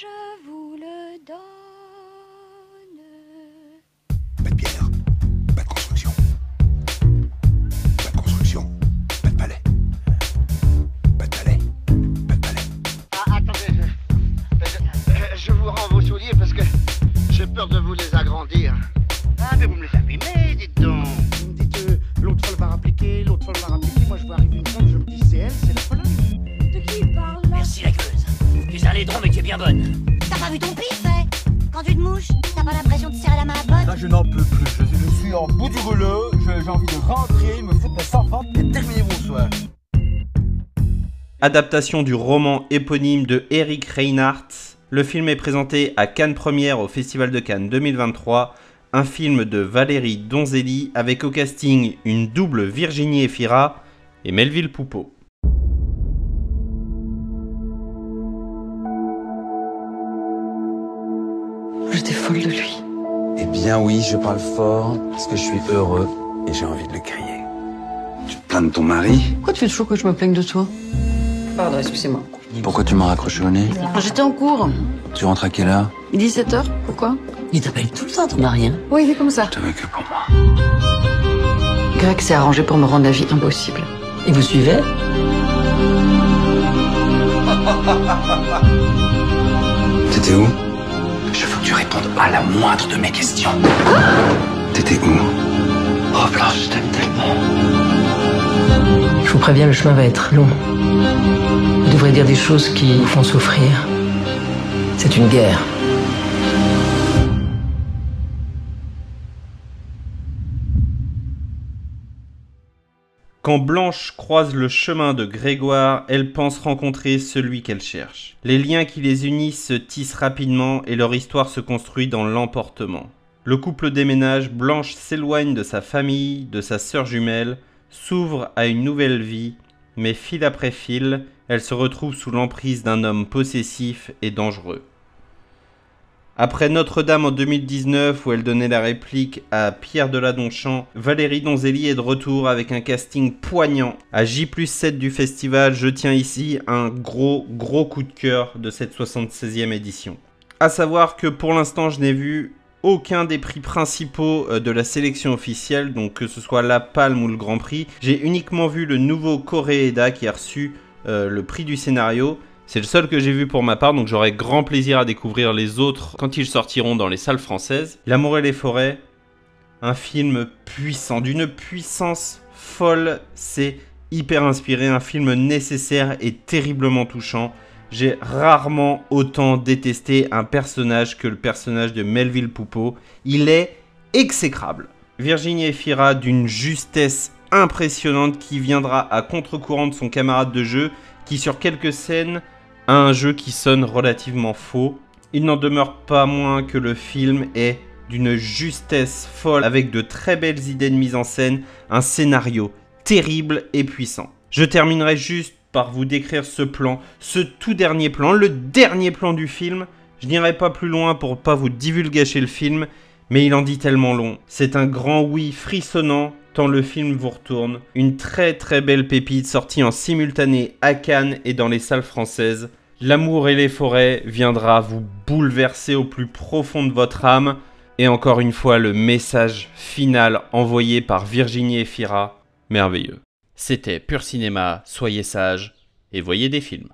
je vous le donne. Pas de pierre, pas de construction. Pas de construction, pas de palais. Pas de palais, pas de palais. Ah, attendez, je, je- je vous rends vos souliers parce que j'ai peur de vous les agrandir. Ah, mais vous me les bien bonne. T'as pas vu ton pif, eh Quand tu te mouches, t'as pas l'impression de serrer la main à pote Là, je n'en peux plus. Je, je suis en bout du rouleau. J'ai envie de rentrer, me foutre mes enfants et terminer mon soir. Adaptation du roman éponyme de Eric Reinhardt. Le film est présenté à Cannes Première au Festival de Cannes 2023. Un film de Valérie Donzelli avec au casting une double Virginie Efira et Melville Poupeau. Folle de lui. Eh bien oui, je parle fort parce que je suis heureux et j'ai envie de le crier. Tu te plains de ton mari Pourquoi tu fais toujours que je me plaigne de toi? Pardon, excusez-moi. Pourquoi tu m'as raccroché au nez? J'étais en cours. Tu rentres à quelle heure? 17h, pourquoi? Il t'appelle tout le temps ton mari, hein? Oui, il est comme ça. T'avais que pour moi? Greg s'est arrangé pour me rendre la vie impossible. Et vous suivez? T'étais où? veux tu répondes à la moindre de mes questions. T'étais où? Oh Blanche, je t'aime tellement. Je vous préviens, le chemin va être long. Vous devrez dire des choses qui vous font souffrir. C'est une guerre. Quand Blanche croise le chemin de Grégoire, elle pense rencontrer celui qu'elle cherche. Les liens qui les unissent se tissent rapidement et leur histoire se construit dans l'emportement. Le couple déménage, Blanche s'éloigne de sa famille, de sa sœur jumelle, s'ouvre à une nouvelle vie, mais fil après fil, elle se retrouve sous l'emprise d'un homme possessif et dangereux. Après Notre-Dame en 2019, où elle donnait la réplique à Pierre Deladonchamp, Valérie Donzelli est de retour avec un casting poignant. À J7 du festival, je tiens ici un gros, gros coup de cœur de cette 76e édition. À savoir que pour l'instant, je n'ai vu aucun des prix principaux euh, de la sélection officielle, donc que ce soit la Palme ou le Grand Prix. J'ai uniquement vu le nouveau Koreeda qui a reçu euh, le prix du scénario. C'est le seul que j'ai vu pour ma part, donc j'aurai grand plaisir à découvrir les autres quand ils sortiront dans les salles françaises. L'amour et les forêts, un film puissant, d'une puissance folle, c'est hyper inspiré, un film nécessaire et terriblement touchant. J'ai rarement autant détesté un personnage que le personnage de Melville Poupeau. Il est exécrable. Virginie Efira d'une justesse impressionnante qui viendra à contre-courant de son camarade de jeu qui sur quelques scènes un jeu qui sonne relativement faux. Il n'en demeure pas moins que le film est d'une justesse folle avec de très belles idées de mise en scène, un scénario terrible et puissant. Je terminerai juste par vous décrire ce plan, ce tout dernier plan, le dernier plan du film. Je n'irai pas plus loin pour pas vous divulgacher le film, mais il en dit tellement long. C'est un grand oui frissonnant le film vous retourne. Une très très belle pépite sortie en simultané à Cannes et dans les salles françaises. L'amour et les forêts viendra vous bouleverser au plus profond de votre âme. Et encore une fois, le message final envoyé par Virginie Efira, merveilleux. C'était Pur Cinéma, soyez sages et voyez des films.